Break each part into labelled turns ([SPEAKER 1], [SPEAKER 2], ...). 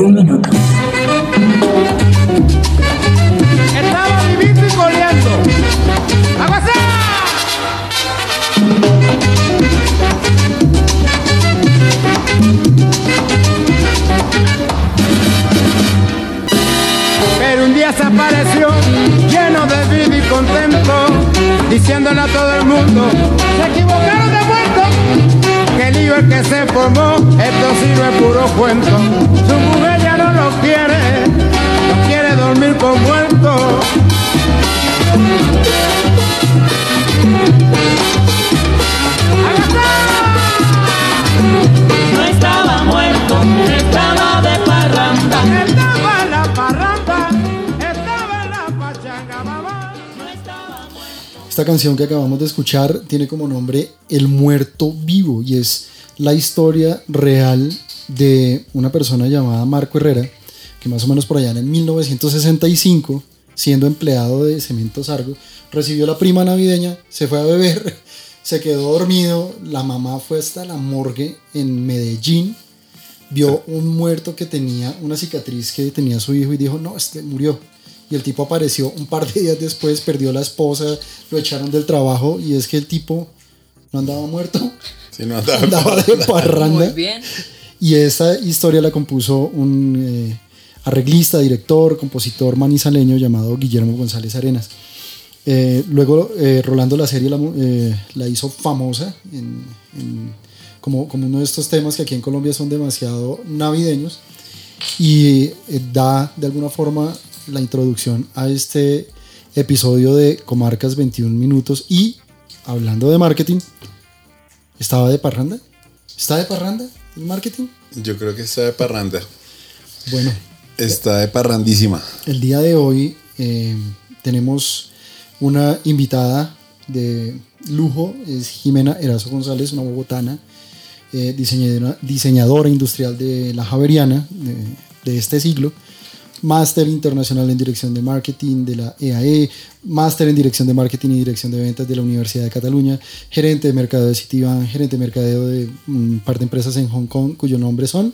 [SPEAKER 1] 21 minutos.
[SPEAKER 2] Estaba vivito y coleando. ¡Aguacá! Pero un día se apareció lleno de vida y contento, diciéndole a todo el mundo, se equivocaron de muerto, que el lío es que se formó, esto sí no es puro cuento,
[SPEAKER 3] Esta canción que acabamos de escuchar tiene como nombre El muerto vivo y es la historia real de una persona llamada Marco Herrera, que más o menos por allá en el 1965, siendo empleado de Cementos Argo, recibió la prima navideña, se fue a beber, se quedó dormido, la mamá fue hasta la morgue en Medellín, vio un muerto que tenía una cicatriz que tenía su hijo y dijo, no, este murió. Y el tipo apareció un par de días después, perdió la esposa, lo echaron del trabajo y es que el tipo no andaba muerto,
[SPEAKER 4] no andaba,
[SPEAKER 3] andaba de parranda.
[SPEAKER 5] Muy bien.
[SPEAKER 3] Y esta historia la compuso un eh, arreglista, director, compositor manizaleño llamado Guillermo González Arenas. Eh, luego eh, Rolando la serie la, eh, la hizo famosa en- en- como, como uno de estos temas que aquí en Colombia son demasiado navideños y eh, da de alguna forma la introducción a este episodio de Comarcas 21 minutos y hablando de marketing, ¿estaba de parranda? ¿Está de parranda el marketing?
[SPEAKER 4] Yo creo que está de parranda.
[SPEAKER 3] Bueno,
[SPEAKER 4] Está de parrandísima.
[SPEAKER 3] el día de hoy eh, tenemos una invitada de lujo, es Jimena Erazo González, una bogotana, eh, diseñadora, diseñadora industrial de la Javeriana de, de este siglo, máster internacional en dirección de marketing de la EAE, máster en dirección de marketing y dirección de ventas de la Universidad de Cataluña, gerente de mercadeo de Citibank, gerente de mercadeo de un par de empresas en Hong Kong cuyo nombre son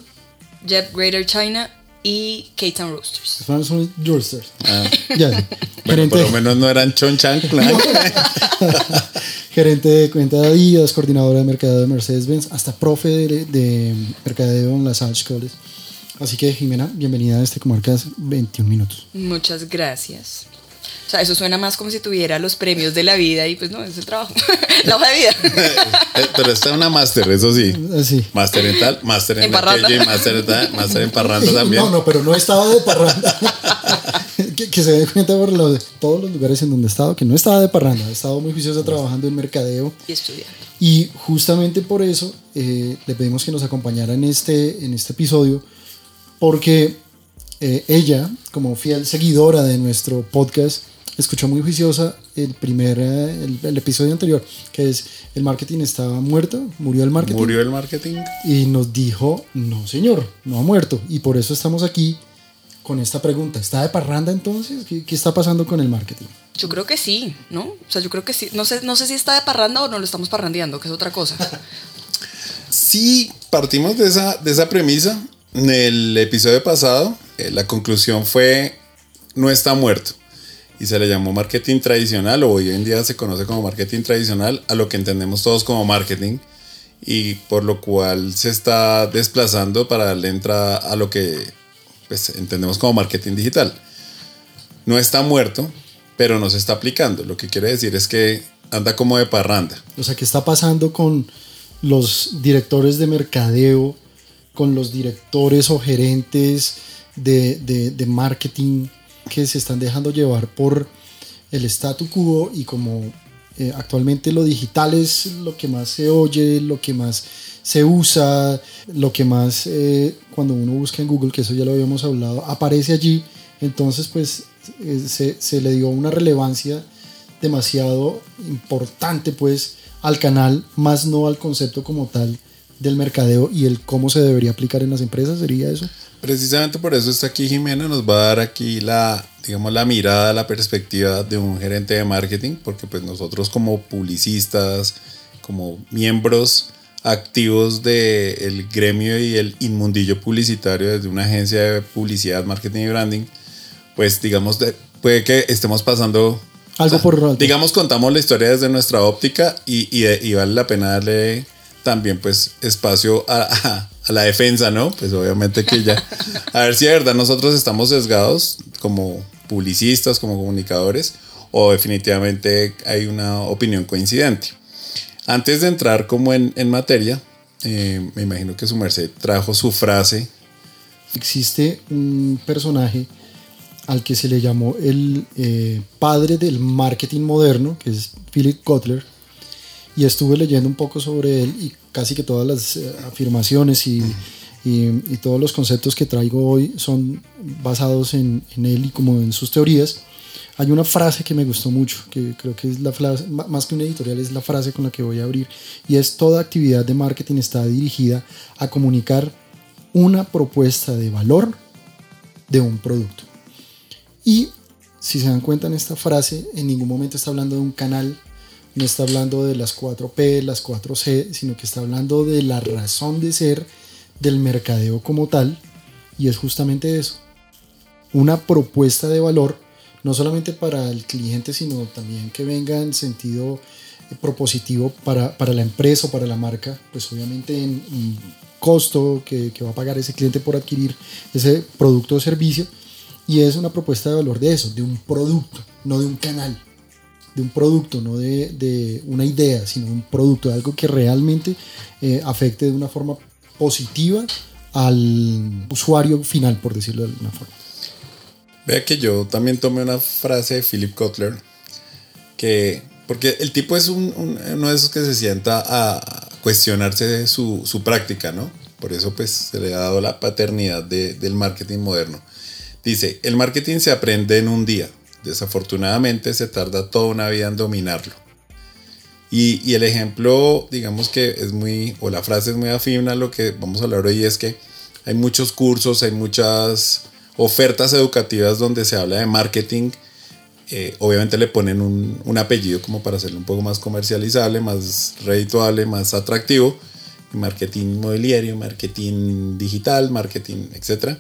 [SPEAKER 5] Jet Greater China y K-Town Roasters.
[SPEAKER 3] Franson Jursters. Ya,
[SPEAKER 4] Bueno,
[SPEAKER 3] gerente,
[SPEAKER 4] por lo menos no eran Chon Chan Clan.
[SPEAKER 3] gerente de cuenta de Adidas, coordinadora de mercadeo de Mercedes-Benz, hasta profe de, de mercadeo en las Arch College. Así que, Jimena, bienvenida a este Comarcas 21 minutos.
[SPEAKER 5] Muchas gracias. O sea, eso suena más como si tuviera los premios de la vida y pues no, es el trabajo. la hoja de vida.
[SPEAKER 4] Eh, Pero está una máster, eso sí.
[SPEAKER 3] Así.
[SPEAKER 4] Máster en tal, máster en
[SPEAKER 5] En parranda.
[SPEAKER 4] y máster en tal, máster en parranda también.
[SPEAKER 3] No, no, pero no he estado de parranda. que, que se dé cuenta por los- todos los lugares en donde he estado, que no estaba de parranda. He estado muy juiciosa trabajando en mercadeo.
[SPEAKER 5] y estudiar.
[SPEAKER 3] Y justamente por eso eh, le pedimos que nos acompañara en este, en este episodio, porque eh, ella, como fiel seguidora de nuestro podcast, escuchó muy juiciosa el primer, eh, el, el episodio anterior, que es el marketing estaba muerto, murió el marketing.
[SPEAKER 4] Murió el marketing.
[SPEAKER 3] Y nos dijo, no señor, no ha muerto. Y por eso estamos aquí con esta pregunta. ¿Está de parranda entonces? ¿Qué, qué está pasando con el marketing?
[SPEAKER 5] Yo creo que sí, ¿no? O sea, yo creo que sí. No sé, no sé si está de parranda o no lo estamos parrandeando, que es otra cosa.
[SPEAKER 4] Sí, partimos de esa, de esa premisa. En el episodio pasado, eh, la conclusión fue, no está muerto. Y se le llamó marketing tradicional, o hoy en día se conoce como marketing tradicional, a lo que entendemos todos como marketing. Y por lo cual se está desplazando para darle entrada a lo que pues, entendemos como marketing digital. No está muerto, pero no se está aplicando. Lo que quiere decir es que anda como de parranda.
[SPEAKER 3] O sea, ¿qué está pasando con los directores de mercadeo, con los directores o gerentes de, de- marketing que se están dejando llevar por el statu quo y como eh, actualmente lo digital es lo que más se oye, lo que más se usa, lo que más eh, cuando uno busca en Google, que eso ya lo habíamos hablado, aparece allí, entonces pues eh, se, se le dio una relevancia demasiado importante pues al canal, más no al concepto como tal del mercadeo y el cómo se debería aplicar en las empresas, ¿sería eso?
[SPEAKER 4] Precisamente por eso está aquí Jimena, nos va a dar aquí la, digamos, la mirada, la perspectiva de un gerente de marketing, porque pues nosotros como publicistas, como miembros activos del gremio y el inmundillo publicitario desde una agencia de publicidad, marketing y branding, pues digamos, de- puede que estemos pasando...
[SPEAKER 3] Algo por alto.
[SPEAKER 4] Digamos, contamos la historia desde nuestra óptica y, y- y vale la pena darle también pues espacio a, la defensa, ¿no? Pues obviamente que ya... A ver si de verdad nosotros estamos sesgados como publicistas, como comunicadores, o definitivamente hay una opinión coincidente. Antes de entrar como en, en materia, eh, me imagino que su merced trajo su frase.
[SPEAKER 3] existe un personaje al que se le llamó el eh, padre del marketing moderno, que es Philip Kotler, y estuve leyendo un poco sobre él y casi que todas las eh, afirmaciones y, y- todos los conceptos que traigo hoy son basados en, él y como en sus teorías. Hay una frase que me gustó mucho, que creo que es la frase, más que una editorial, es la frase con la que voy a abrir, y es toda actividad de marketing está dirigida a comunicar una propuesta de valor de un producto. Y si se dan cuenta en esta frase, en ningún momento está hablando de un canal, no está hablando de las 4P, las 4C, sino que está hablando de la razón de ser del mercadeo como tal, y es justamente eso, una propuesta de valor, no solamente para el cliente, sino también que venga en sentido eh, propositivo para, para la empresa o para la marca, pues obviamente en, en costo que, que va a pagar ese cliente por adquirir ese producto o servicio, y es una propuesta de valor de eso, de un producto, no de un canal, de un producto, no de, de una idea, sino de un producto, de algo que realmente eh, afecte de una forma positiva al usuario final, por decirlo de alguna forma.
[SPEAKER 4] Vea que yo también tomé una frase de Philip Kotler, que, porque el tipo es un, un- uno de esos que se sienta a cuestionarse de su, su práctica, ¿no? Por eso pues se le ha dado la paternidad de- del marketing moderno. Dice, el marketing se aprende en un día, desafortunadamente se tarda toda una vida en dominarlo. Y, el ejemplo, digamos que es muy, o la frase es muy afín a lo que vamos a hablar hoy, es que hay muchos cursos, hay muchas ofertas educativas donde se habla de marketing. Eh, obviamente le ponen un, un apellido como para hacerlo un poco más comercializable, más redituable, más atractivo. Marketing inmobiliario, marketing digital, marketing, etcétera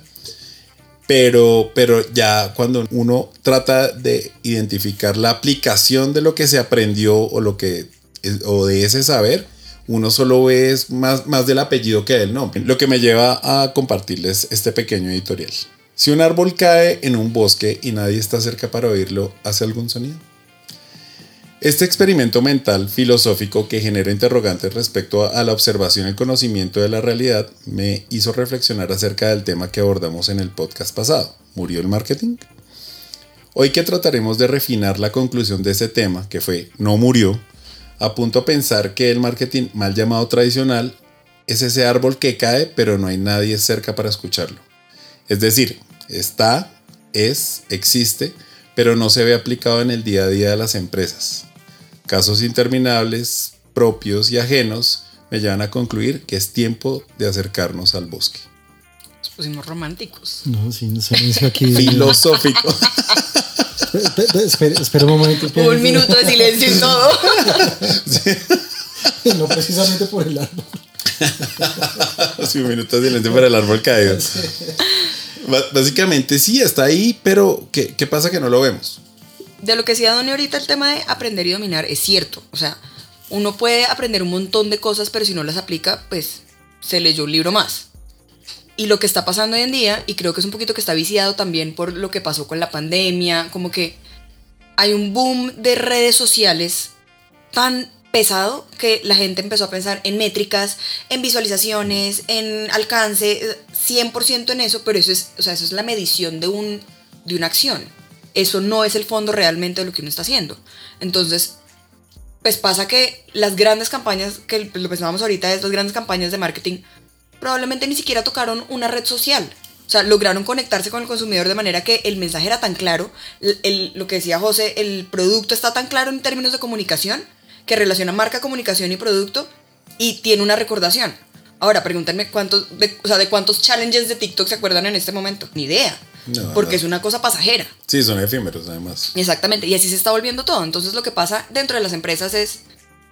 [SPEAKER 4] pero, pero ya cuando uno trata de identificar la aplicación de lo que se aprendió o lo que o de ese saber, uno solo ve más, más del apellido que del nombre. Lo que me lleva a compartirles este pequeño editorial. Si un árbol cae en un bosque y nadie está cerca para oírlo, ¿hace algún sonido? Este experimento mental filosófico que genera interrogantes respecto a, la observación y el conocimiento de la realidad me hizo reflexionar acerca del tema que abordamos en el podcast pasado. ¿Murió el marketing? Hoy que trataremos de refinar la conclusión de ese tema, que fue no murió, apunto a pensar que el marketing mal llamado tradicional es ese árbol que cae pero no hay nadie cerca para escucharlo. Es decir, está, es, existe, pero no se ve aplicado en el día a día de las empresas. Casos interminables, propios y ajenos, me llevan a concluir que es tiempo de acercarnos al bosque.
[SPEAKER 5] Nos pusimos románticos.
[SPEAKER 3] No, sí, no sé, dice aquí.
[SPEAKER 4] Filosófico.
[SPEAKER 3] Pe- pe- Espera, espera un momento. espera,
[SPEAKER 5] Un minuto de silencio y todo.
[SPEAKER 3] No precisamente por el árbol.
[SPEAKER 4] Sí, un minuto de silencio para el árbol caído. Básicamente sí, está ahí, pero ¿qué, qué pasa que no lo vemos?
[SPEAKER 5] De lo que decía Donny ahorita, el tema de aprender y dominar es cierto. O sea, uno puede aprender un montón de cosas, pero si no las aplica, pues se leyó un libro más. Y lo que está pasando hoy en día, y creo que es un poquito que está viciado también por lo que pasó con la pandemia, como que hay un boom de redes sociales tan pesado que la gente empezó a pensar en métricas, en visualizaciones, en alcance, eh, 100% en eso, pero eso es, o sea, eso es la medición de, un, de una acción. Eso no es el fondo realmente de lo que uno está haciendo. Entonces, pues pasa que las grandes campañas, que lo pensábamos ahorita, es las grandes campañas de marketing, probablemente ni siquiera tocaron una red social. O sea, lograron conectarse con el consumidor de manera que el mensaje era tan claro, el- lo que decía José, el producto está tan claro en términos de comunicación, que relaciona marca, comunicación y producto, y tiene una recordación. Ahora, pregúntenme cuántos, de, o sea, de cuántos challenges de TikTok se acuerdan en este momento. Ni idea.
[SPEAKER 4] No,
[SPEAKER 5] porque es una cosa pasajera.
[SPEAKER 4] Sí, son efímeros además.
[SPEAKER 5] Exactamente, y así se está volviendo todo. Entonces lo que pasa dentro de las empresas es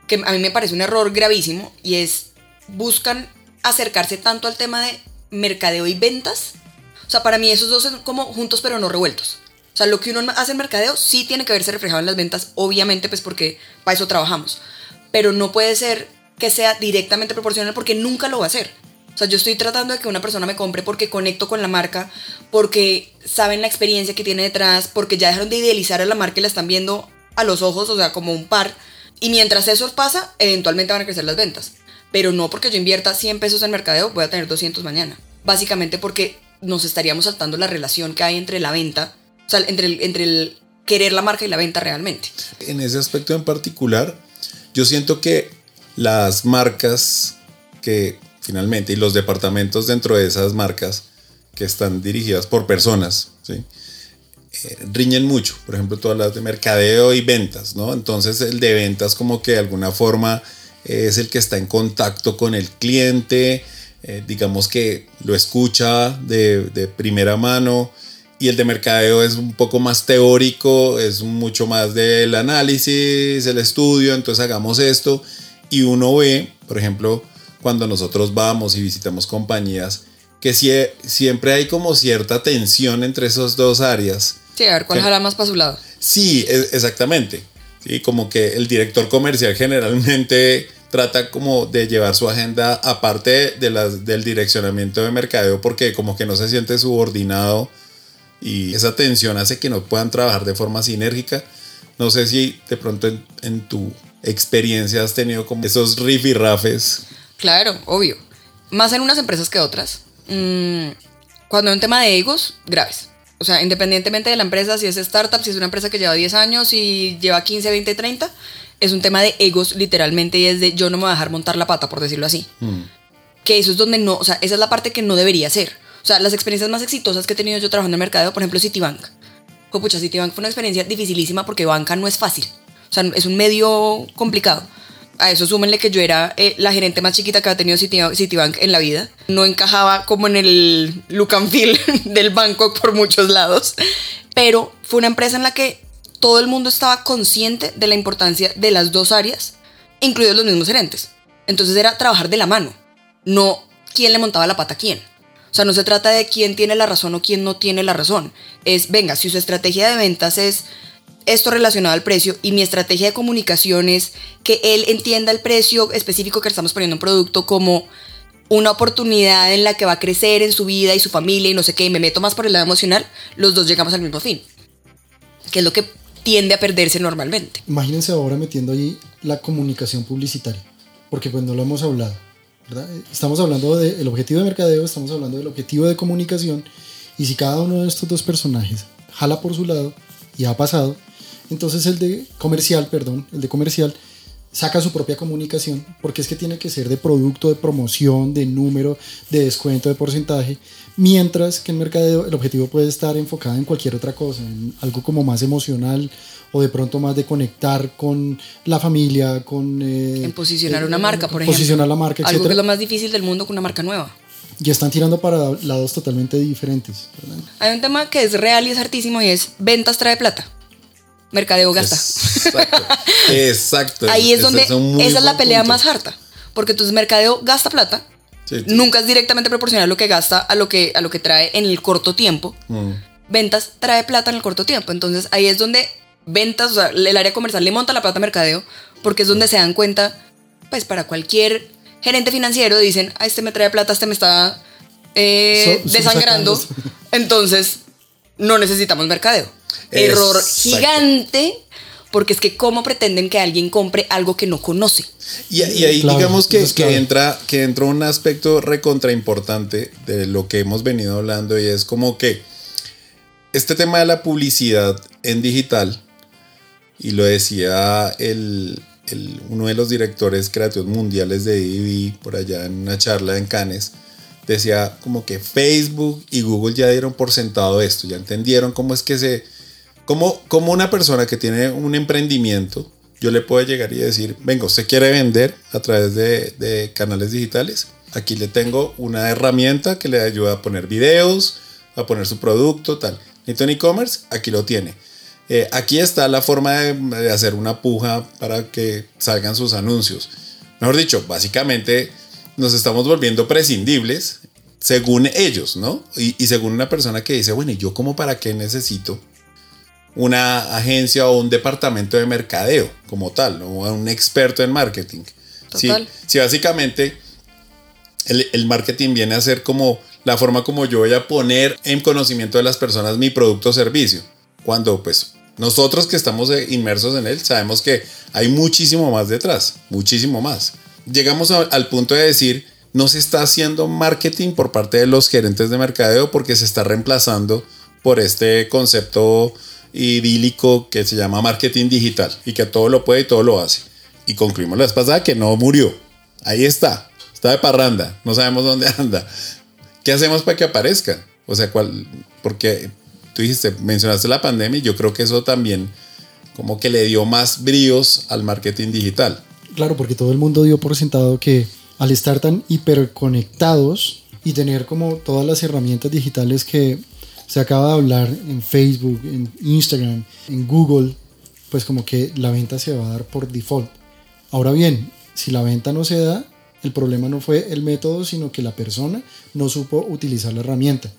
[SPEAKER 5] que a mí me parece un error gravísimo y es buscan acercarse tanto al tema de mercadeo y ventas. O sea, para mí esos dos son como juntos pero no revueltos. O sea, lo que uno hace en mercadeo sí tiene que verse reflejado en las ventas, obviamente, pues porque para eso trabajamos. Pero no puede ser que sea directamente proporcional porque nunca lo va a hacer. O sea, yo estoy tratando de que una persona me compre porque conecto con la marca, porque saben la experiencia que tiene detrás, porque ya dejaron de idealizar a la marca y la están viendo a los ojos, o sea, como un par. Y mientras eso pasa, eventualmente van a crecer las ventas. Pero no porque yo invierta 100 pesos en mercadeo, voy a tener 200 mañana. Básicamente porque nos estaríamos saltando la relación que hay entre la venta, o sea, entre el, entre el querer la marca y la venta realmente.
[SPEAKER 4] En ese aspecto en particular, yo siento que las marcas que finalmente, y los departamentos dentro de esas marcas que están dirigidas por personas, ¿sí? Eh, riñen mucho. Por ejemplo, todas las de mercadeo y ventas, ¿no? Entonces el de ventas como que de alguna forma es el que está en contacto con el cliente, eh, digamos que lo escucha de, de, primera mano. Y el de mercadeo es un poco más teórico, es mucho más del análisis, el estudio, entonces hagamos esto. Y uno ve, por ejemplo, cuando nosotros vamos y visitamos compañías, que siempre hay como cierta tensión entre esas dos áreas.
[SPEAKER 5] Sí, a ver cuál jala más para su lado.
[SPEAKER 4] Sí, e, exactamente. Sí, como que el director comercial generalmente trata como de llevar su agenda aparte de las, del direccionamiento de mercadeo porque como que no se siente subordinado y esa tensión hace que no puedan trabajar de forma sinérgica. No sé si de pronto en, en tu experiencia has tenido como esos rifirrafes
[SPEAKER 5] Claro, obvio. Más en unas empresas que otras. Mm, cuando hay un tema de egos, graves. O sea, independientemente de la empresa, si es startup, si es una empresa que lleva 10 años y lleva 15, 20, 30, es un tema de egos literalmente y es de yo no me voy a dejar montar la pata, por decirlo así. Mm. Que eso es donde no, o sea, esa es la parte que no debería ser. O sea, las experiencias más exitosas que he tenido yo trabajando en el mercado, por ejemplo, Citibank. Pucha, Citibank fue una experiencia dificilísima porque banca no es fácil. O sea, es un medio complicado a eso súmenle que yo era eh, la gerente más chiquita que ha tenido Citibank en la vida. No encajaba como en el look and feel del banco por muchos lados, pero fue una empresa en la que todo el mundo estaba consciente de la importancia de las dos áreas, incluidos los mismos gerentes. Entonces era trabajar de la mano, no quién le montaba la pata a quién. O sea, no se trata de quién tiene la razón o quién no tiene la razón. Es, venga, si su estrategia de ventas es esto relacionado al precio y mi estrategia de comunicación es que él entienda el precio específico que estamos poniendo en producto como una oportunidad en la que va a crecer en su vida y su familia y no sé qué, y me meto más por el lado emocional, los dos llegamos al mismo fin. Que es lo que tiende a perderse normalmente.
[SPEAKER 3] Imagínense ahora metiendo ahí la comunicación publicitaria, porque pues no lo hemos hablado. Estamos hablando del objetivo de mercadeo, estamos hablando del objetivo de comunicación, y si cada uno de estos dos personajes jala por su lado, y ha pasado, entonces el de comercial, perdón, el de comercial saca su propia comunicación, porque es que tiene que ser de producto, de promoción, de número, de descuento, de porcentaje, mientras que en mercadeo el objetivo puede estar enfocado en cualquier otra cosa, en algo como más emocional o de pronto más de conectar con la familia, con...
[SPEAKER 5] Eh, en posicionar una marca, por
[SPEAKER 3] ejemplo. Posicionar la marca,
[SPEAKER 5] Algo que es lo más difícil del mundo con una marca nueva.
[SPEAKER 3] Y están tirando para lados totalmente diferentes.
[SPEAKER 5] Hay un tema que es real y es hartísimo y es ventas trae plata mercadeo gasta.
[SPEAKER 4] Exacto.
[SPEAKER 5] Ahí es donde esa es la pelea más harta, porque entonces mercadeo gasta plata. Nunca es directamente proporcional lo que gasta a lo que, a lo que trae en el corto tiempo. Mm. Ventas trae plata en el corto tiempo. Entonces ahí es donde ventas, o sea, el área comercial le monta la plata a mercadeo, porque es donde se dan cuenta, pues para cualquier gerente financiero dicen, ah, este me trae plata, este me está eh, desangrando. Entonces no necesitamos mercadeo. Error gigante, porque es que cómo pretenden que alguien compre algo que no conoce.
[SPEAKER 4] Y, ahí digamos que, que, entra, que entra un aspecto recontra importante de lo que hemos venido hablando y es como que este tema de la publicidad en digital, y lo decía el, uno de los directores creativos mundiales de DV por allá en una charla en Cannes, decía como que Facebook y Google ya dieron por sentado esto, ya entendieron cómo es que se como, como una persona que tiene un emprendimiento, yo le puedo llegar y decir, venga, usted quiere vender a través de, canales digitales. Aquí le tengo una herramienta que le ayuda a poner videos, a poner su producto, tal. Necesito e-commerce, aquí lo tiene. Eh, aquí está la forma de, hacer una puja para que salgan sus anuncios. Mejor dicho, básicamente nos estamos volviendo prescindibles según ellos, ¿no? Y, y según una persona que dice, bueno, ¿y yo como para qué necesito una agencia o un departamento de mercadeo como tal, ¿no? O un experto en marketing?
[SPEAKER 5] Total.
[SPEAKER 4] si básicamente el, el marketing viene a ser como la forma como yo voy a poner en conocimiento de las personas mi producto o servicio. Cuando pues nosotros que estamos inmersos en él sabemos que hay muchísimo más detrás, muchísimo más. Llegamos a- al punto de decir, no se está haciendo marketing por parte de los gerentes de mercadeo porque se está reemplazando por este concepto idílico que se llama marketing digital y que todo lo puede y todo lo hace. Y concluimos la vez pasada que no murió. Ahí está. Está de parranda. No sabemos dónde anda. ¿Qué hacemos para que aparezca? O sea, ¿cuál? Porque tú dijiste, mencionaste la pandemia y yo creo que eso también como que le dio más bríos al marketing digital.
[SPEAKER 3] Claro, porque todo el mundo dio por sentado que al estar tan hiperconectados y tener como todas las herramientas digitales que se acaba de hablar en Facebook, en Instagram, en Google, pues como que la venta se va a dar por default. Ahora bien, si la venta no se da, el problema no fue el método, sino que la persona no supo utilizar la herramienta.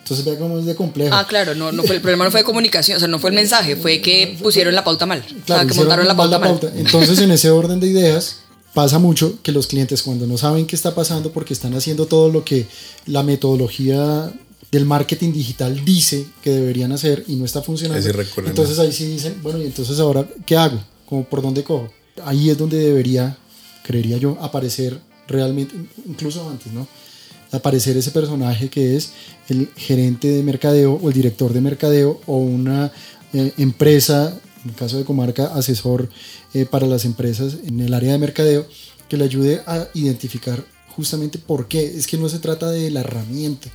[SPEAKER 3] Entonces vea cómo es de complejo.
[SPEAKER 5] Ah, claro, no, no fue, el problema no fue de comunicación, o sea, no fue el mensaje, fue que pusieron la pauta mal. o sea, que montaron la
[SPEAKER 3] mal
[SPEAKER 5] pauta mal.
[SPEAKER 3] Entonces, en ese orden de ideas, pasa mucho que los clientes cuando no saben qué está pasando porque están haciendo todo lo que la metodología del marketing digital dice que deberían hacer y no está funcionando. Entonces ahí sí dicen, bueno, y entonces ahora, ¿qué hago? ¿Cómo, ¿Por dónde cojo? Ahí es donde debería, creería yo, aparecer realmente, incluso antes, ¿no? aparecer ese personaje que es el gerente de mercadeo o el director de mercadeo o una eh, empresa, en el caso de Comarca, asesor eh, para las empresas en el área de mercadeo, que le ayude a identificar justamente por qué. Es que no se trata de la herramienta.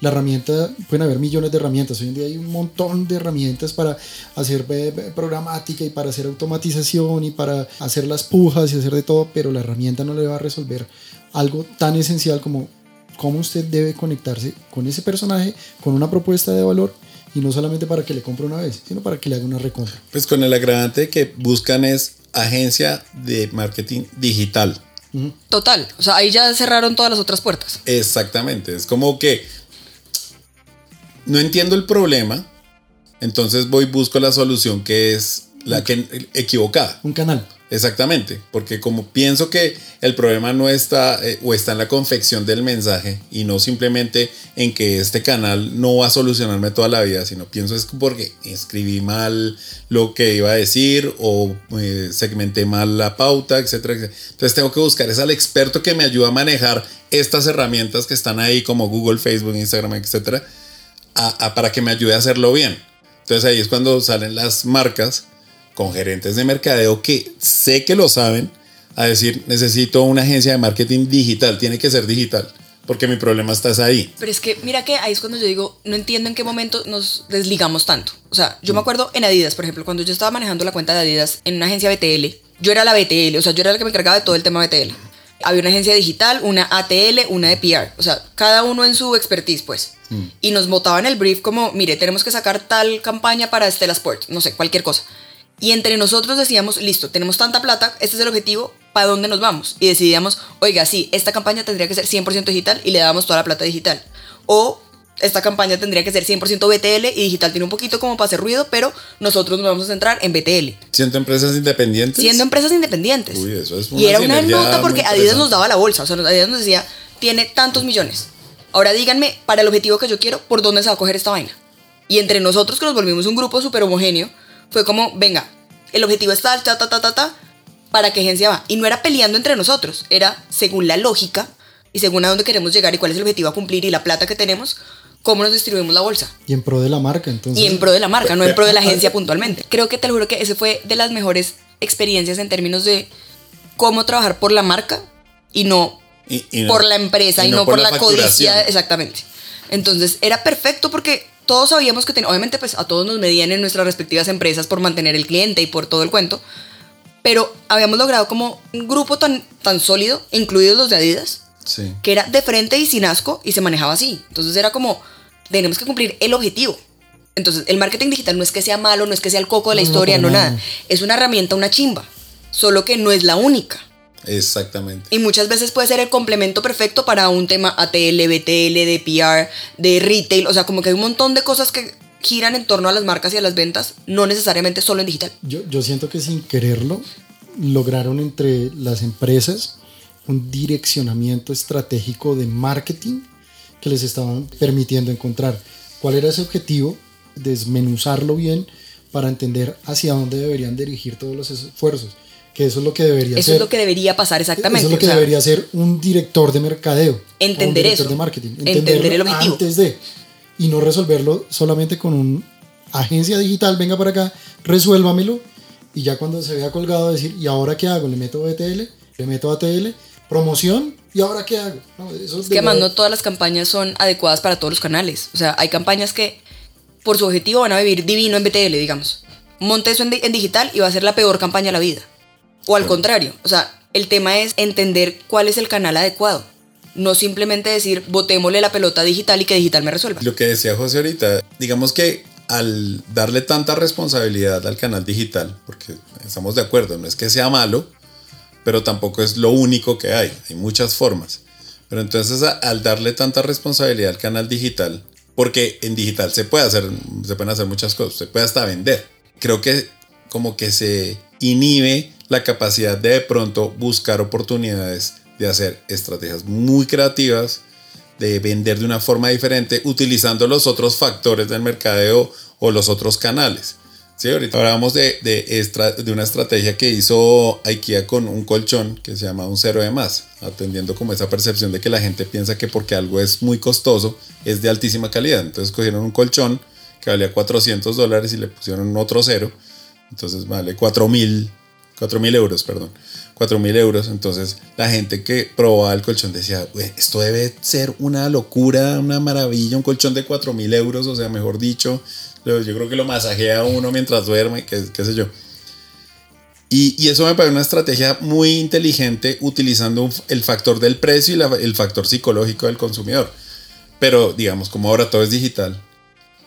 [SPEAKER 3] La herramienta, pueden haber millones de herramientas. Hoy en día hay un montón de herramientas para hacer eh, programática y para hacer automatización y para hacer las pujas y hacer de todo, pero la herramienta no le va a resolver algo tan esencial como cómo usted debe conectarse con ese personaje, con una propuesta de valor y no solamente para que le compre una vez, sino para que le haga una recompra.
[SPEAKER 4] Pues con el agravante que buscan es agencia de marketing digital.
[SPEAKER 5] Total, o sea, ahí ya cerraron todas las otras puertas.
[SPEAKER 4] Exactamente, es como que no entiendo el problema, entonces voy y busco la solución que es la que equivocada.
[SPEAKER 3] Un canal.
[SPEAKER 4] Exactamente, porque como pienso que el problema no está eh, o está en la confección del mensaje y no simplemente en que este canal no va a solucionarme toda la vida, sino pienso es porque escribí mal lo que iba a decir o eh, segmenté mal la pauta, etcétera, etcétera. Entonces tengo que buscar es al experto que me ayude a manejar estas herramientas que están ahí como Google, Facebook, Instagram, etcétera, a- a- para que me ayude a hacerlo bien. Entonces ahí es cuando salen las marcas con gerentes de mercadeo que sé que lo saben a decir necesito una agencia de marketing digital, tiene que ser digital, porque mi problema está es ahí.
[SPEAKER 5] Pero es que, mira que ahí es cuando yo digo, no entiendo en qué momento nos desligamos tanto. O sea, yo me acuerdo en Adidas, por ejemplo, cuando yo estaba manejando la cuenta de Adidas en una agencia BTL, yo era la BTL, o sea, yo era la que me encargaba de todo el tema BTL. Había una agencia digital, una ATL, una de PR, o sea, cada uno en su expertise, pues. Y nos botaban el brief como, mire, tenemos que sacar tal campaña para Stella Sport, no sé, cualquier cosa. Y entre nosotros decíamos, listo, tenemos tanta plata, este es el objetivo, ¿para dónde nos vamos? Y decidíamos, oiga, sí, esta campaña tendría que ser 100% digital y le dábamos toda la plata digital. O esta campaña tendría que ser 100% BTL y digital tiene un poquito como para hacer ruido, pero nosotros nos vamos a centrar en BTL.
[SPEAKER 4] Siendo empresas independientes.
[SPEAKER 5] Siendo empresas independientes.
[SPEAKER 4] Uy, eso es una
[SPEAKER 5] y era una nota porque Adidas nos daba la bolsa. O sea, Adidas nos decía, tiene tantos millones. Ahora díganme, para el objetivo que yo quiero, ¿por dónde se va a coger esta vaina? Y entre nosotros, que nos volvimos un grupo súper homogéneo, fue como, venga, el objetivo es tal, ta, ta, ta, ta, ta, ¿para qué agencia va? Y no era peleando entre nosotros, era según la lógica y según a dónde queremos llegar y cuál es el objetivo a cumplir y la plata que tenemos, cómo nos distribuimos la bolsa.
[SPEAKER 3] Y en pro de la marca, entonces.
[SPEAKER 5] Y en pro de la marca, no en pro de la agencia puntualmente. Creo que te lo juro que ese fue de las mejores experiencias en términos de cómo trabajar por la marca y no,
[SPEAKER 4] Y- y no-
[SPEAKER 5] por la empresa y, no, por, la,
[SPEAKER 4] facturación.
[SPEAKER 5] codicia. Exactamente. Entonces era perfecto porque todos sabíamos que, ten- obviamente, pues a todos nos medían en nuestras respectivas empresas por mantener el cliente y por todo el cuento. Pero habíamos logrado como un grupo tan, tan sólido, incluidos los de Adidas,
[SPEAKER 4] Sí.
[SPEAKER 5] que era de frente y sin asco y se manejaba así. Entonces era como, tenemos que cumplir el objetivo. Entonces el marketing digital no es que sea malo, no es que sea el coco de la
[SPEAKER 3] No, no,
[SPEAKER 5] historia, no
[SPEAKER 3] nada.
[SPEAKER 5] nada. Es una herramienta, una chimba. Solo que no es la única.
[SPEAKER 4] Exactamente.
[SPEAKER 5] Y muchas veces puede ser el complemento perfecto para un tema ATL, BTL, de PR, de retail. O sea, como que hay un montón de cosas que giran en torno a las marcas y a las ventas, no necesariamente solo en digital.
[SPEAKER 3] Yo, yo siento que sin quererlo lograron entre las empresas un direccionamiento estratégico de marketing que les estaban permitiendo encontrar cuál era ese objetivo, desmenuzarlo bien para entender hacia dónde deberían dirigir todos los esfuerzos. Que eso es lo que debería
[SPEAKER 5] Eso
[SPEAKER 3] ser.
[SPEAKER 5] es lo que debería pasar exactamente.
[SPEAKER 3] Eso es lo que
[SPEAKER 5] o sea,
[SPEAKER 3] debería ser un director de mercadeo. o un
[SPEAKER 5] Entender
[SPEAKER 3] director
[SPEAKER 5] eso.
[SPEAKER 3] de marketing.
[SPEAKER 5] Entender el objetivo.
[SPEAKER 3] Antes de. Y no resolverlo solamente con un agencia digital, venga para acá, resuélvamelo. Y ya cuando se vea colgado decir, ¿y ahora qué hago? ¿Le meto BTL? ¿Le meto ATL? ¿Promoción? ¿Y ahora qué hago? No, eso
[SPEAKER 5] Es que además no todas las campañas son adecuadas para todos los canales. O sea, hay campañas que por su objetivo van a vivir divino en BTL, digamos. Monte eso en, di- en digital y va a ser la peor campaña de la vida. O al contrario. O sea, el tema es entender cuál es el canal adecuado. No simplemente decir, botémosle la pelota digital y que digital me resuelva.
[SPEAKER 4] Lo que decía José ahorita, digamos que al darle tanta responsabilidad al canal digital, porque estamos de acuerdo, no es que sea malo, pero tampoco es lo único que hay, hay muchas formas. Pero entonces al darle tanta responsabilidad al canal digital, porque en digital se puede hacer, se pueden hacer muchas cosas, se puede hasta vender. Creo que como que se inhibe la capacidad de de pronto buscar oportunidades de hacer estrategias muy creativas, de vender de una forma diferente utilizando los otros factores del mercadeo o los otros canales. Sí, ahorita hablamos de, de, de una estrategia que hizo IKEA con un colchón que se llama un cero de más, atendiendo como esa percepción de que la gente piensa que porque algo es muy costoso es de altísima calidad. Entonces cogieron un colchón que valía 400 dólares y le pusieron otro cero. Entonces vale 4 mil, 4 mil euros, perdón. 4 mil euros. Entonces la gente que probaba el colchón decía, "Güey, esto debe ser una locura, una maravilla, un colchón de 4 mil euros, o sea, mejor dicho, yo yo creo que lo masajea uno mientras duerme, qué, qué sé yo. Y, y eso me parece una estrategia muy inteligente utilizando el factor del precio y la- el factor psicológico del consumidor. Pero digamos, como ahora todo es digital,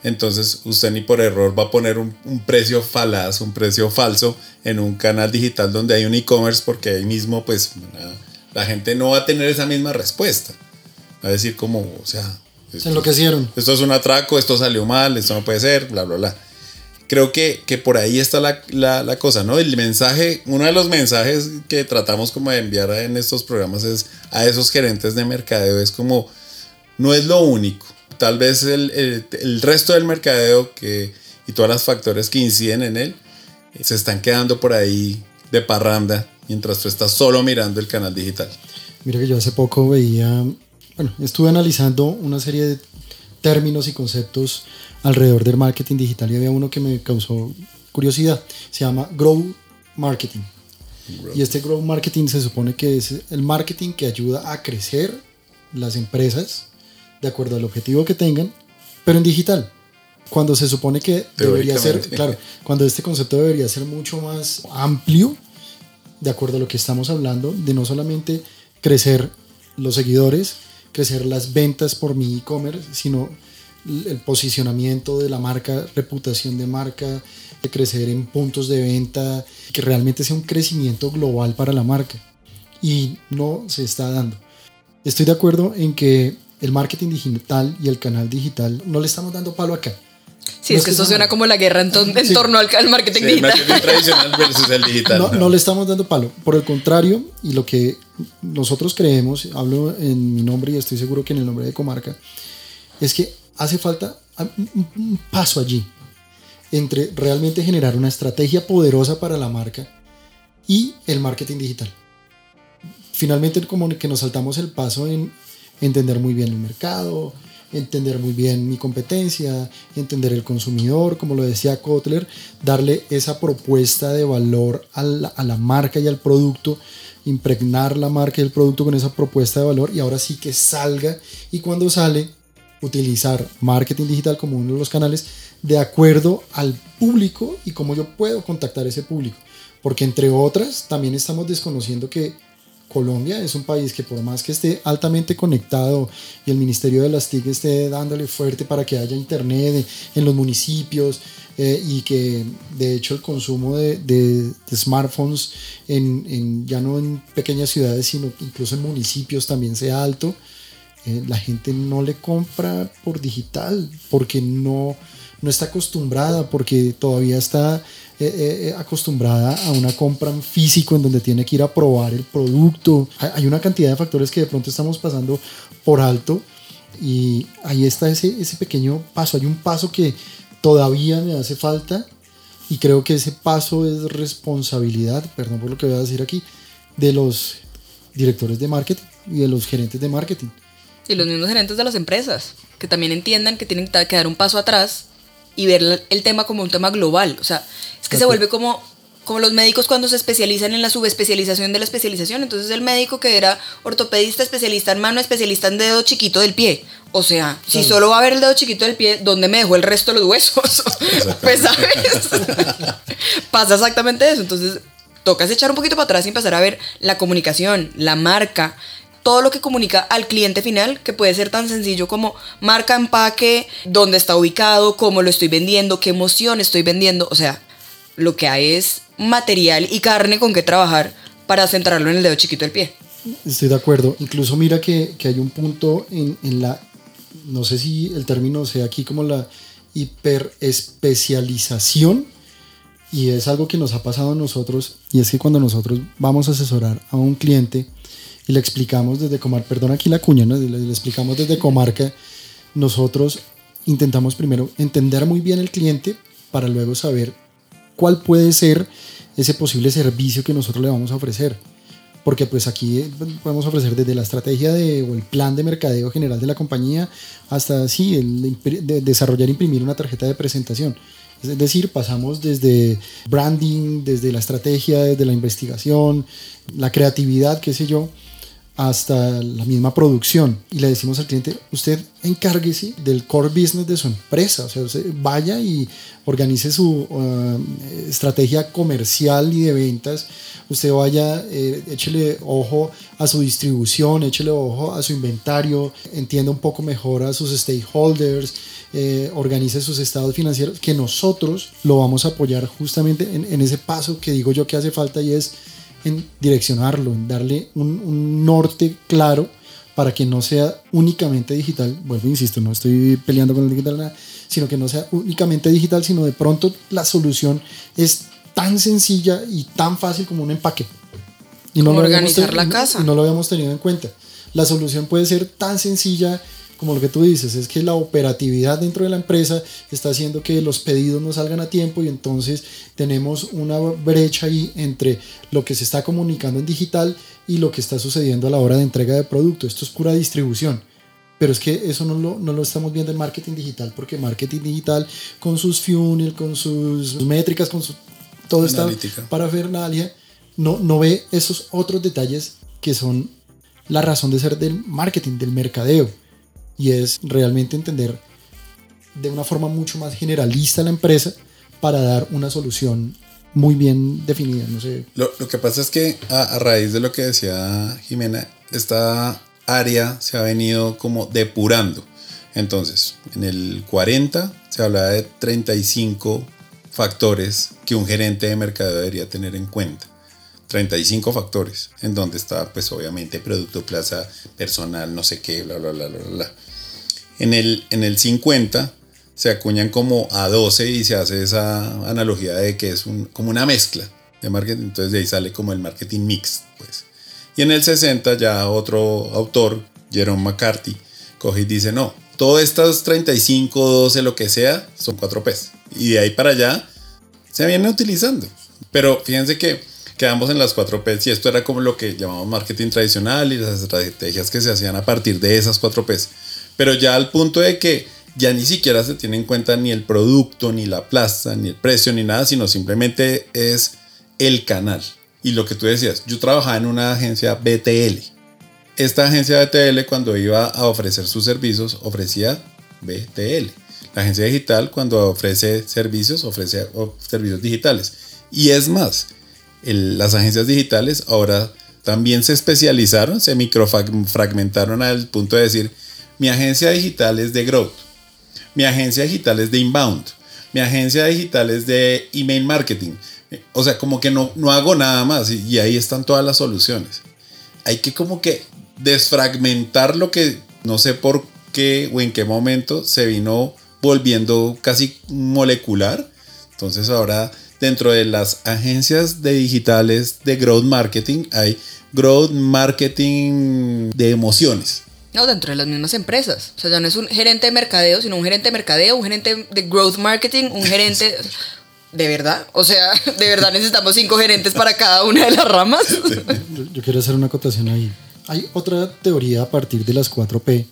[SPEAKER 4] entonces usted ni por error va a poner un, un precio falaz, un precio falso en un canal digital donde hay un e-commerce porque ahí mismo pues la, la gente no va a tener esa misma respuesta. Va a decir como, o sea,
[SPEAKER 3] Se
[SPEAKER 4] esto,
[SPEAKER 3] enloquecieron.
[SPEAKER 4] esto es un atraco, esto salió mal, esto no puede ser, bla, bla, bla. Creo que, que por ahí está la, la- la cosa, ¿no? El mensaje, uno de los mensajes que tratamos como de enviar en estos programas es a esos gerentes de mercadeo, es como, no es lo único. Tal vez el, el- el resto del mercadeo que, y todos los factores que inciden en él se están quedando por ahí de parranda mientras tú estás solo mirando el canal digital.
[SPEAKER 3] Mira que yo hace poco veía, bueno, estuve analizando una serie de términos y conceptos alrededor del marketing digital y había uno que me causó curiosidad. Se llama Grow Marketing. Y este Grow Marketing se supone que es el marketing que ayuda a crecer las empresas de acuerdo al objetivo que tengan, pero en digital. Cuando se supone que debería ser, claro, cuando este concepto debería ser mucho más amplio, de acuerdo a lo que estamos hablando, de no solamente crecer los seguidores, crecer las ventas por mi e-commerce, sino el posicionamiento de la marca, reputación de marca, de crecer en puntos de venta, que realmente sea un crecimiento global para la marca. Y no se está dando. Estoy de acuerdo en que el marketing digital y el canal digital no le estamos dando palo acá.
[SPEAKER 5] Sí,
[SPEAKER 3] No
[SPEAKER 5] es que
[SPEAKER 3] es que
[SPEAKER 5] esto suena como la guerra en, ton- en
[SPEAKER 3] Sí.
[SPEAKER 5] torno al, al marketing
[SPEAKER 4] el
[SPEAKER 5] digital.
[SPEAKER 4] marketing tradicional versus el digital.
[SPEAKER 3] No, no le estamos dando palo. Por el contrario, y lo que nosotros creemos, hablo en mi nombre y estoy seguro que en el nombre de Comarca, es que hace falta un, un- un paso allí entre realmente generar una estrategia poderosa para la marca y el marketing digital. Finalmente, como que nos saltamos el paso en entender muy bien el mercado, entender muy bien mi competencia, entender el consumidor, como lo decía Kotler, darle esa propuesta de valor a la, marca y al producto, impregnar la marca y el producto con esa propuesta de valor y ahora sí que salga y cuando sale utilizar marketing digital como uno de los canales de acuerdo al público y cómo yo puedo contactar a ese público. Porque entre otras, también estamos desconociendo que Colombia es un país que por más que esté altamente conectado y el Ministerio de las TIC esté dándole fuerte para que haya internet en los municipios eh, y que de hecho el consumo de, smartphones en- ya no en pequeñas ciudades sino incluso en municipios también sea alto, eh, la gente no le compra por digital porque no, no está acostumbrada, porque todavía está eh, eh, acostumbrada a una compra en físico en donde tiene que ir a probar el producto. Hay una cantidad de factores que de pronto estamos pasando por alto y ahí está ese, ese pequeño paso. Hay un paso que todavía me hace falta y creo que ese paso es responsabilidad, perdón por lo que voy a decir aquí, de los directores de marketing y de los gerentes de marketing.
[SPEAKER 5] Y los mismos gerentes de las empresas, que también entiendan que tienen que dar un paso atrás y ver el tema como un tema global. O sea, es que se vuelve como, como los médicos cuando se especializan en la subespecialización de la especialización. Entonces el médico que era ortopedista, especialista en mano, especialista en dedo chiquito del pie. O sea, si solo va a ver el dedo chiquito del pie, ¿dónde me dejó el resto de los huesos? pues, ¿sabes? Pasa exactamente eso. Entonces, tocas echar un poquito para atrás y empezar a ver la comunicación, la marca, todo lo que comunica al cliente final, que puede ser tan sencillo como marca, empaque, dónde está ubicado, cómo lo estoy vendiendo, qué emoción estoy vendiendo. O sea, lo que hay es material y carne con que trabajar para centrarlo en el dedo chiquito del pie.
[SPEAKER 3] Estoy de acuerdo. Incluso mira que, que hay un punto en, en la, no sé si el término sea aquí como la hiperespecialización, y es algo que nos ha pasado a nosotros, y es que cuando nosotros vamos a asesorar a un cliente y le explicamos desde Comarca, perdón aquí la cuña, ¿no? le, le explicamos desde Comarca, nosotros intentamos primero entender muy bien el cliente para luego saber cuál puede ser ese posible servicio que nosotros le vamos a ofrecer porque pues aquí eh, podemos ofrecer desde la estrategia de, o el plan de mercadeo general de la compañía hasta sí, el de, desarrollar e imprimir una tarjeta de presentación. Es decir, pasamos desde branding, desde la estrategia, desde la investigación, la creatividad, qué sé yo, hasta la misma producción. Y le decimos al cliente, usted encárguese del core business de su empresa. O sea, vaya y organice su uh, estrategia comercial y de ventas. Usted vaya, eh, échele ojo a su distribución, échele ojo a su inventario, entienda un poco mejor a sus stakeholders, eh, organice sus estados financieros, que nosotros lo vamos a apoyar justamente en, en ese paso que digo yo que hace falta y es en direccionarlo, en darle un, un, norte claro para que no sea únicamente digital. Vuelvo, insisto, no estoy peleando con el digital, nada, sino que no sea únicamente digital, sino de pronto la solución es tan sencilla y tan fácil como un empaque. Y no,
[SPEAKER 5] Organizar
[SPEAKER 3] lo
[SPEAKER 5] la casa.
[SPEAKER 3] y no lo habíamos tenido en cuenta. La solución puede ser tan sencilla como lo que tú dices, es que la operatividad dentro de la empresa está haciendo que los pedidos no salgan a tiempo y entonces tenemos una brecha ahí entre lo que se está comunicando en digital y lo que está sucediendo a la hora de entrega de producto. Esto es pura distribución. Pero es que eso no lo, no lo estamos viendo en marketing digital, porque marketing digital con sus funnel, con sus métricas, con su, todo esta parafernalia, no, no ve esos otros detalles que son la razón de ser del marketing, del mercadeo y es realmente entender de una forma mucho más generalista la empresa para dar una solución muy bien definida. No sé.
[SPEAKER 4] Lo, que pasa es que a, a, raíz de lo que decía Jimena, esta área se ha venido como depurando. Entonces, en el 40 se hablaba de 35 factores que un gerente de mercado debería tener en cuenta. 35 factores, en donde está pues obviamente producto, plaza, personal, no sé qué, bla, bla, bla, bla, bla. En el, en el 50 se acuñan como a 12 y se hace esa analogía de que es como una mezcla de marketing, entonces de ahí sale como el marketing mix, pues. Y en el 60 ya otro autor, Jerome McCarthy, coge y dice, no, todas estas 35, 12, lo que sea, son 4 P's. Y de ahí para allá se viene utilizando. Pero fíjense que quedamos en las 4 P's y esto era como lo que llamamos marketing tradicional y las estrategias que se hacían a partir de esas 4 P's. Pero ya al punto de que ya ni siquiera se tiene en cuenta ni el producto, ni la plaza, ni el precio, ni nada, sino simplemente es el canal. Y lo que tú decías, yo trabajaba en una agencia BTL. Esta agencia BTL cuando iba a ofrecer sus servicios ofrecía BTL. La agencia digital cuando ofrece servicios ofrece servicios digitales. Y es más, el, las agencias digitales ahora también se especializaron, se microfragmentaron al punto de decir, mi agencia digital es de growth, mi agencia digital es de inbound, mi agencia digital es de email marketing. O sea, como que no, no hago nada más y, y ahí están todas las soluciones. Hay que como que desfragmentar lo que no sé por qué o en qué momento se vino volviendo casi molecular. Entonces ahora dentro de las agencias de digitales de growth marketing hay growth marketing de emociones.
[SPEAKER 5] No, dentro de las mismas empresas. O sea, ya no es un gerente de mercadeo, sino un gerente de mercadeo, un gerente de growth marketing, un gerente... ¿De verdad? O sea, ¿de verdad necesitamos cinco gerentes para cada una de las ramas?
[SPEAKER 3] Yo, yo quiero hacer una acotación ahí. Hay otra teoría a partir de las 4P,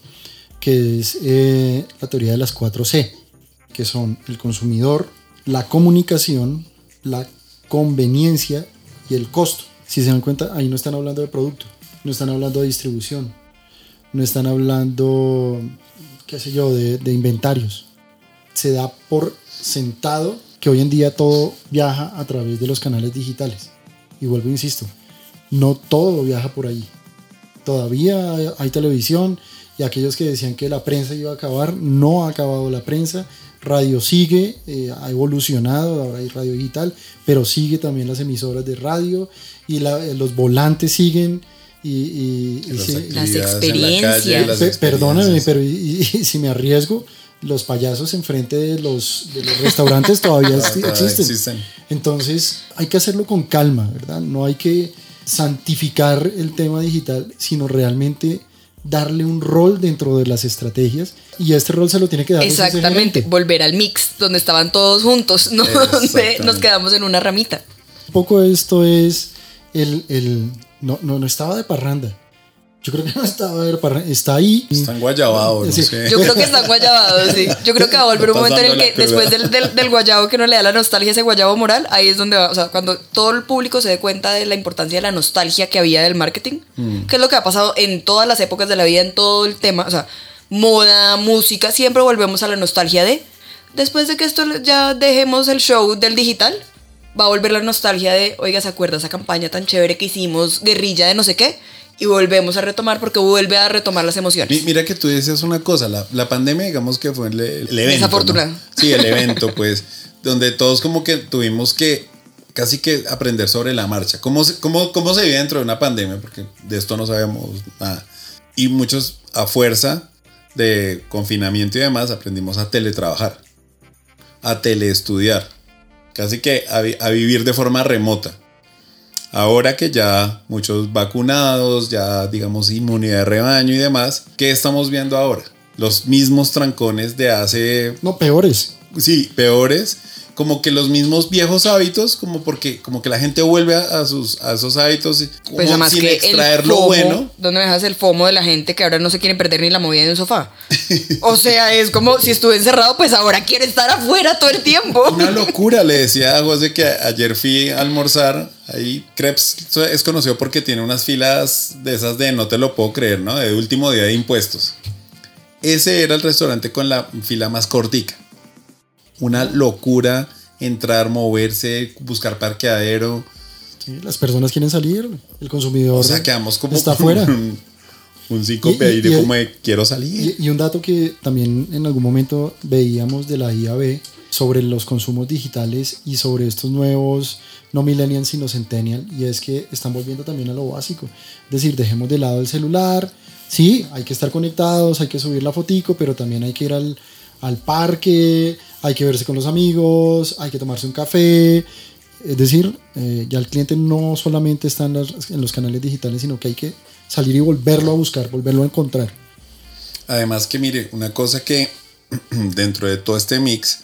[SPEAKER 3] que es eh, la teoría de las 4C, que son el consumidor, la comunicación, la conveniencia y el costo. Si se dan cuenta, ahí no están hablando de producto, no están hablando de distribución, no están hablando, qué sé yo, de, inventarios. Se da por sentado que hoy en día todo viaja a través de los canales digitales. Y vuelvo, insisto, no todo viaja por ahí. Todavía hay, televisión y aquellos que decían que la prensa iba a acabar, no ha acabado la prensa. Radio sigue, eh, ha evolucionado, ahora hay radio digital, pero sigue también las emisoras de radio y los volantes siguen. Y, y- y
[SPEAKER 4] Las la calle,
[SPEAKER 5] experiencias.
[SPEAKER 4] las
[SPEAKER 3] Perdóname, pero y, y- y si me arriesgo, los payasos enfrente de los, de los restaurantes todavía
[SPEAKER 4] Todavía
[SPEAKER 3] existen.
[SPEAKER 4] existen.
[SPEAKER 3] Entonces hay que hacerlo con calma, ¿verdad? No hay que santificar el tema digital, sino realmente darle un rol dentro de las estrategias y este rol se lo tiene que dar.
[SPEAKER 5] Exactamente, volver al mix donde estaban todos juntos, ¿no? donde nos quedamos en una ramita.
[SPEAKER 3] Un poco esto es el... el no, no, no estaba de parranda. Yo creo que no estaba de parranda. Está ahí.
[SPEAKER 4] Están guayabados, no
[SPEAKER 3] Sí.
[SPEAKER 4] sé.
[SPEAKER 5] Yo creo que están guayabados, sí. Yo creo que va a volver un momento en el que después del, del, del guayabo que no le da la nostalgia, ese guayabo moral, ahí es donde va, o sea, cuando todo el público se dé cuenta de la importancia de la nostalgia que había del marketing,
[SPEAKER 4] Mm.
[SPEAKER 5] que es lo que ha pasado en todas las épocas de la vida, en todo el tema, o sea, moda, música, siempre volvemos a la nostalgia de, después de que esto ya dejemos el show del digital, va a volver la nostalgia de, oiga, ¿se acuerda esa campaña tan chévere que hicimos, guerrilla de no sé qué? Y volvemos a retomar porque vuelve a retomar las emociones.
[SPEAKER 4] Mi- Mira que tú dices una cosa, la, la pandemia digamos que fue el, el evento.
[SPEAKER 5] Desafortunado.
[SPEAKER 4] ¿no? Sí, el evento, pues, donde todos como que tuvimos que casi que aprender sobre la marcha. ¿Cómo se, cómo, cómo se vive dentro de una pandemia? Porque de esto no sabemos nada. Y muchos a fuerza de confinamiento y demás aprendimos a teletrabajar, a teleestudiar, casi que a, a vivir de forma remota. Ahora que ya muchos vacunados, ya digamos inmunidad de rebaño y demás, ¿qué estamos viendo ahora? Los mismos trancones de hace,
[SPEAKER 3] No, peores.
[SPEAKER 4] sí, peores, como que los mismos viejos hábitos, como porque como que la gente vuelve a, a sus a esos hábitos como
[SPEAKER 5] Pues además
[SPEAKER 4] sin
[SPEAKER 5] que
[SPEAKER 4] extraer
[SPEAKER 5] el
[SPEAKER 4] lo
[SPEAKER 5] FOMO,
[SPEAKER 4] bueno.
[SPEAKER 5] ¿Dónde dejas el FOMO de la gente que ahora no se quieren perder ni la movida de un sofá? O sea, es como si estuve encerrado, pues ahora quiere estar afuera todo el tiempo.
[SPEAKER 4] Una locura, le decía a José que ayer fui a almorzar. Ahí Krebs es conocido porque tiene unas filas de esas de no te lo puedo creer, ¿no? De último día de impuestos. Ese era el restaurante con la fila más cortica. Una locura entrar, moverse, buscar parqueadero.
[SPEAKER 3] Sí, las personas quieren salir, el consumidor
[SPEAKER 4] O sea, quedamos como
[SPEAKER 3] está afuera.
[SPEAKER 4] un, un síncope
[SPEAKER 3] Y- y-
[SPEAKER 4] ahí de
[SPEAKER 3] y-
[SPEAKER 4] como de quiero salir.
[SPEAKER 3] Y, y un dato que también en algún momento veíamos de la IAB sobre los consumos digitales y sobre estos nuevos, no millennials sino centennial, y es que están volviendo también a lo básico. Es decir, dejemos de lado el celular, sí, hay que estar conectados, hay que subir la fotico, pero también hay que ir al, al parque, hay que verse con los amigos, hay que tomarse un café. Es decir, eh, ya el cliente no solamente está en, los canales digitales, sino que hay que salir y volverlo a buscar, volverlo a encontrar.
[SPEAKER 4] Además que mire, una cosa que dentro de todo este mix,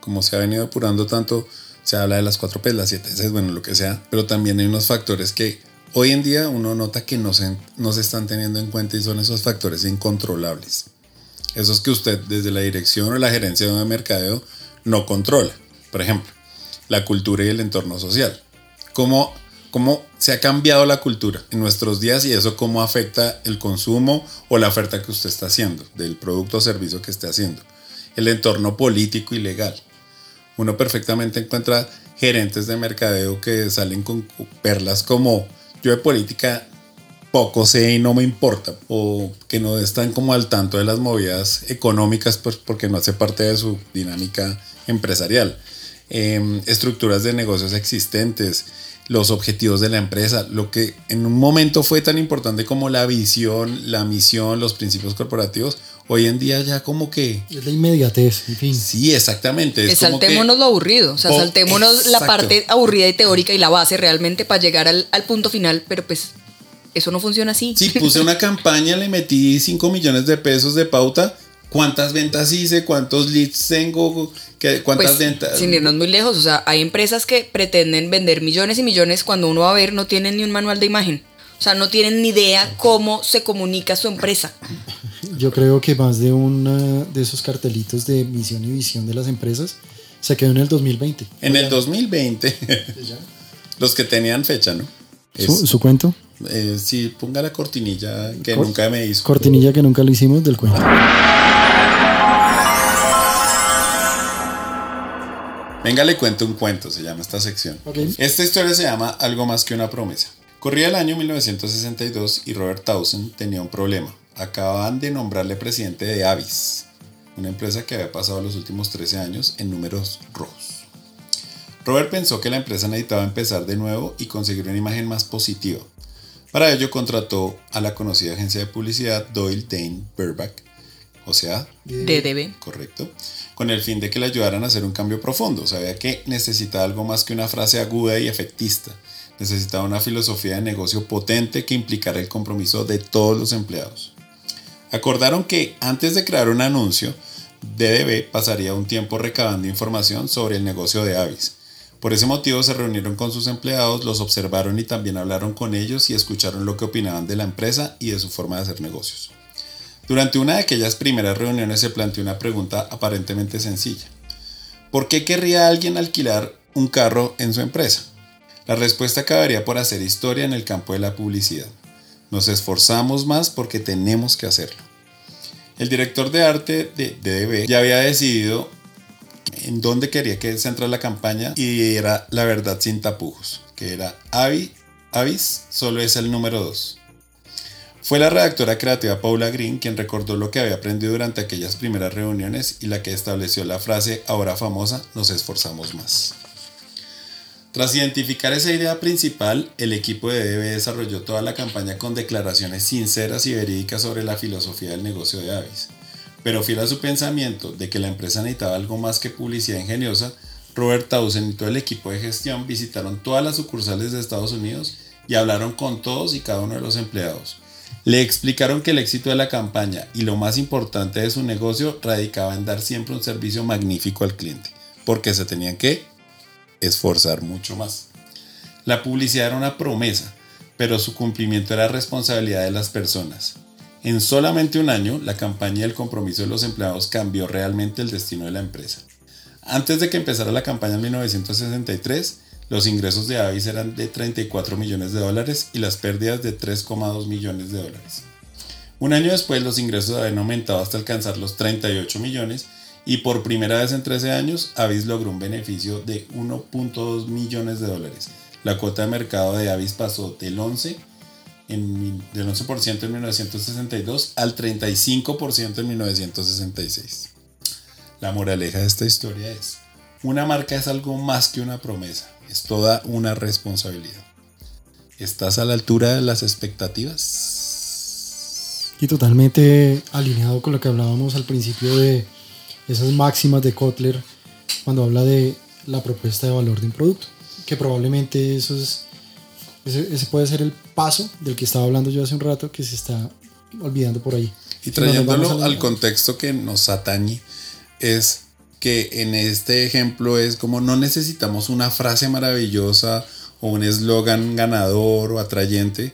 [SPEAKER 4] como se ha venido depurando tanto, se habla de las 4 P, las 7 S, bueno, lo que sea, pero también hay unos factores que hoy en día uno nota que no se, no se están teniendo en cuenta y son esos factores incontrolables. Esos que usted desde la dirección o la gerencia de mercadeo no controla. Por ejemplo, la cultura y el entorno social. ¿Cómo, cómo se ha cambiado la cultura en nuestros días y eso cómo afecta el consumo o la oferta que usted está haciendo, del producto o servicio que esté haciendo. El entorno político y legal. Uno perfectamente encuentra gerentes de mercadeo que salen con perlas como yo de política poco sé y no me importa, o que no están como al tanto de las movidas económicas, pues porque no hace parte de su dinámica empresarial. Em, estructuras de negocios existentes, los objetivos de la empresa, lo que en un momento fue tan importante como la visión, la misión, los principios corporativos, hoy en día ya como que...
[SPEAKER 3] Es la inmediatez, en fin.
[SPEAKER 4] Sí, exactamente.
[SPEAKER 5] Es saltémonos lo aburrido, o sea,
[SPEAKER 4] Oh,
[SPEAKER 5] saltémonos la parte aburrida y teórica y la base realmente para llegar al, al punto final, pero pues eso no funciona así.
[SPEAKER 4] Sí, puse una campaña, le metí 5 millones de pesos de pauta. ¿Cuántas ventas hice? ¿Cuántos leads tengo? ¿Qué- ¿Cuántas
[SPEAKER 5] Pues,
[SPEAKER 4] ventas?
[SPEAKER 5] sin irnos muy lejos, o sea, hay empresas que pretenden vender millones y millones cuando uno va a ver no tienen ni un manual de imagen. O sea, no tienen ni idea cómo se comunica su empresa.
[SPEAKER 3] Yo creo que más de una de esos cartelitos de misión y visión de las empresas se quedó en el 2020.
[SPEAKER 4] En el 2020, los que tenían fecha, ¿no? Es-
[SPEAKER 3] ¿Su, su cuento?
[SPEAKER 4] Eh, sí, ponga la cortinilla que
[SPEAKER 3] Cor-
[SPEAKER 4] nunca me hizo.
[SPEAKER 3] Cortinilla que nunca lo hicimos del cuento.
[SPEAKER 4] Venga, le cuento un cuento, se llama esta sección. Esta historia se llama Algo más que una promesa. Corría el año 1962 y Robert Townsend tenía un problema. Acababan de nombrarle presidente de Avis, una empresa que había pasado los últimos 13 años en números rojos. Robert pensó que la empresa necesitaba empezar de nuevo y conseguir una imagen más positiva. Para ello contrató a la conocida agencia de publicidad Doyle Dane Burback, o sea,
[SPEAKER 5] DDB.
[SPEAKER 4] Correcto. Con el fin de que le ayudaran a hacer un cambio profundo. Sabía que necesitaba algo más que una frase aguda y efectista. Necesitaba una filosofía de negocio potente que implicara el compromiso de todos los empleados. Acordaron que antes de crear un anuncio, DDB pasaría un tiempo recabando información sobre el negocio de Avis. Por ese motivo se reunieron con sus empleados, los observaron y también hablaron con ellos y escucharon lo que opinaban de la empresa y de su forma de hacer negocios. Durante una de aquellas primeras reuniones se planteó una pregunta aparentemente sencilla. ¿Por qué querría alguien alquilar un carro en su empresa? La respuesta acabaría por hacer historia en el campo de la publicidad. Nos esforzamos más porque tenemos que hacerlo. El director de arte de DDB ya había decidido en dónde quería que centrar la campaña y era la verdad sin tapujos, que era Avi, Avis solo es el número 2. Fue la redactora creativa Paula Green quien recordó lo que había aprendido durante aquellas primeras reuniones y la que estableció la frase ahora famosa, nos esforzamos más. Tras identificar esa idea principal, el equipo de DB desarrolló toda la campaña con declaraciones sinceras y verídicas sobre la filosofía del negocio de Avis. Pero fiel a su pensamiento de que la empresa necesitaba algo más que publicidad ingeniosa, Robert Townsend y todo el equipo de gestión visitaron todas las sucursales de Estados Unidos y hablaron con todos y cada uno de los empleados. Le explicaron que el éxito de la campaña y lo más importante de su negocio radicaba en dar siempre un servicio magnífico al cliente, porque se tenían que esforzar mucho más. La publicidad era una promesa, pero su cumplimiento era responsabilidad de las personas. En solamente un año, la campaña y el compromiso de los empleados cambió realmente el destino de la empresa. Antes de que empezara la campaña en 1963, los ingresos de Avis eran de 34 millones de dólares y las pérdidas de 3,2 millones de dólares. Un año después los ingresos habían aumentado hasta alcanzar los 38 millones y por primera vez en 13 años Avis logró un beneficio de 1.2 millones de dólares. La cuota de mercado de Avis pasó del 11 en, del 11% en 1962 al 35% en 1966. La moraleja de esta historia es, una marca es algo más que una promesa, es toda una responsabilidad. ¿Estás a la altura de las expectativas?
[SPEAKER 3] Y totalmente alineado con lo que hablábamos al principio de esas máximas de Kotler cuando habla de la propuesta de valor de un producto. Que probablemente eso es, ese, ese puede ser el paso del que estaba hablando yo hace un rato que se está olvidando por ahí.
[SPEAKER 4] Y
[SPEAKER 3] no
[SPEAKER 4] trayéndolo al contexto que nos atañe, es que en este ejemplo es como no necesitamos una frase maravillosa o un eslogan ganador o atrayente.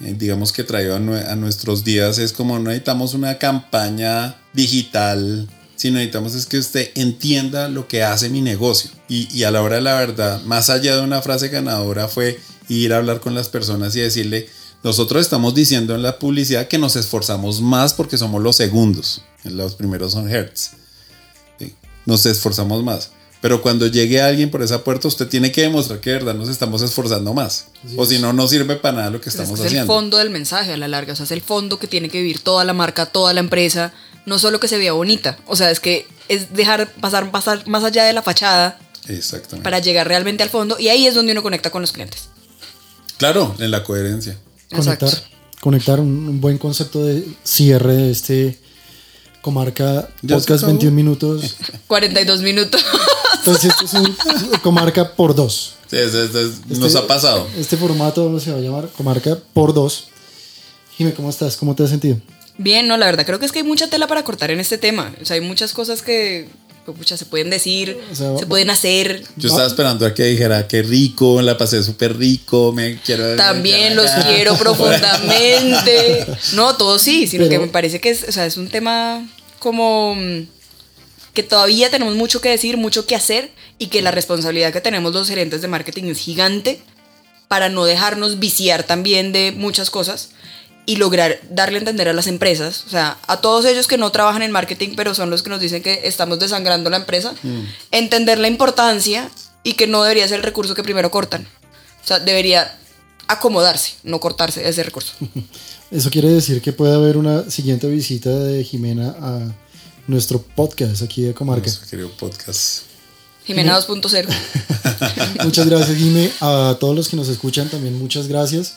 [SPEAKER 4] Eh, digamos que traído a, nue- a nuestros días es como no necesitamos una campaña digital, sino necesitamos es que usted entienda lo que hace mi negocio. Y, y a la hora de la verdad, más allá de una frase ganadora fue ir a hablar con las personas y decirle, nosotros estamos diciendo en la publicidad que nos esforzamos más porque somos los segundos. Los primeros son Hertz. ¿sí? Nos esforzamos más. Pero cuando llegue alguien por esa puerta, usted tiene que demostrar que de verdad nos estamos esforzando más. o si no, no sirve para nada lo que estamos
[SPEAKER 5] es el
[SPEAKER 4] haciendo.
[SPEAKER 5] fondo del mensaje a la larga, o sea, es el fondo que tiene que vivir toda la marca, toda la empresa, no solo que se vea bonita, o sea, es que es dejar pasar, pasar más allá de la fachada
[SPEAKER 4] Exactamente.
[SPEAKER 5] para llegar realmente al fondo y ahí es donde uno conecta con los clientes.
[SPEAKER 4] Claro, en la coherencia.
[SPEAKER 5] Exacto.
[SPEAKER 3] Conectar, conectar un, un buen concepto de cierre de este comarca
[SPEAKER 4] ¿Ya se
[SPEAKER 3] podcast
[SPEAKER 4] acabó?
[SPEAKER 3] 21 minutos.
[SPEAKER 5] 42 minutos.
[SPEAKER 3] Entonces, este es un comarca por dos.
[SPEAKER 4] Sí, eso- eso es- nos
[SPEAKER 3] Este-
[SPEAKER 4] ha pasado.
[SPEAKER 3] Este formato se va a llamar comarca por dos. Jimé, ¿cómo estás? ¿Cómo te has sentido?
[SPEAKER 5] Bien, no, la verdad creo que es que hay mucha tela para cortar en este tema, o sea, hay muchas cosas que pucha, se pueden decir,
[SPEAKER 3] O sea,
[SPEAKER 5] se pueden hacer.
[SPEAKER 4] Yo estaba esperando a que dijera que rico, la pasé súper rico, me quiero.
[SPEAKER 5] También los quiero profundamente. No, todo sí, sino
[SPEAKER 3] Pero-
[SPEAKER 5] que me parece que es, o sea, es un tema como mm, que todavía tenemos mucho que decir, mucho que hacer y que la responsabilidad que tenemos los gerentes de marketing es gigante para no dejarnos viciar también de muchas cosas y lograr darle a entender a las empresas, o sea, a todos ellos que no trabajan en marketing, pero son los que nos dicen que estamos desangrando la empresa, entender la importancia y que no debería ser el recurso que primero cortan. O sea, debería acomodarse, no cortarse ese recurso.
[SPEAKER 3] Eso quiere decir que puede haber una siguiente visita de Jimena a nuestro podcast aquí de Comarca.
[SPEAKER 4] Nuestro querido podcast.
[SPEAKER 5] Jimena 2.0.
[SPEAKER 3] Muchas gracias, Jime. A todos los que nos escuchan también muchas gracias.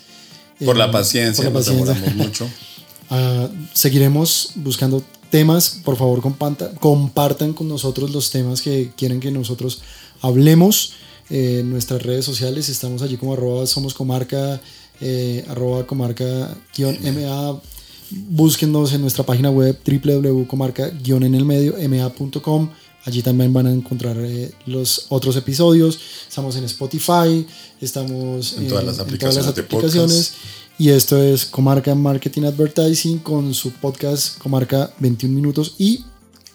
[SPEAKER 4] Por
[SPEAKER 3] Eh,
[SPEAKER 4] la paciencia,
[SPEAKER 3] por la
[SPEAKER 4] nos
[SPEAKER 3] paciencia.
[SPEAKER 4] demoramos mucho.
[SPEAKER 3] Ah, seguiremos buscando temas. Por favor, companta- compartan con nosotros los temas que quieren que nosotros hablemos. Eh, en nuestras redes sociales estamos allí como arroba somos comarca, eh, arroba comarca guion. Búsquennos en nuestra página web www.comarca Allí también van a encontrar eh, los otros episodios. Estamos en Spotify, estamos
[SPEAKER 4] En todas las aplicaciones.
[SPEAKER 3] Y esto es Comarca Marketing Advertising con su podcast Comarca 21 minutos y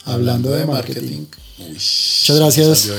[SPEAKER 3] hablando, de, marketing.
[SPEAKER 4] Uy,
[SPEAKER 3] Muchas gracias.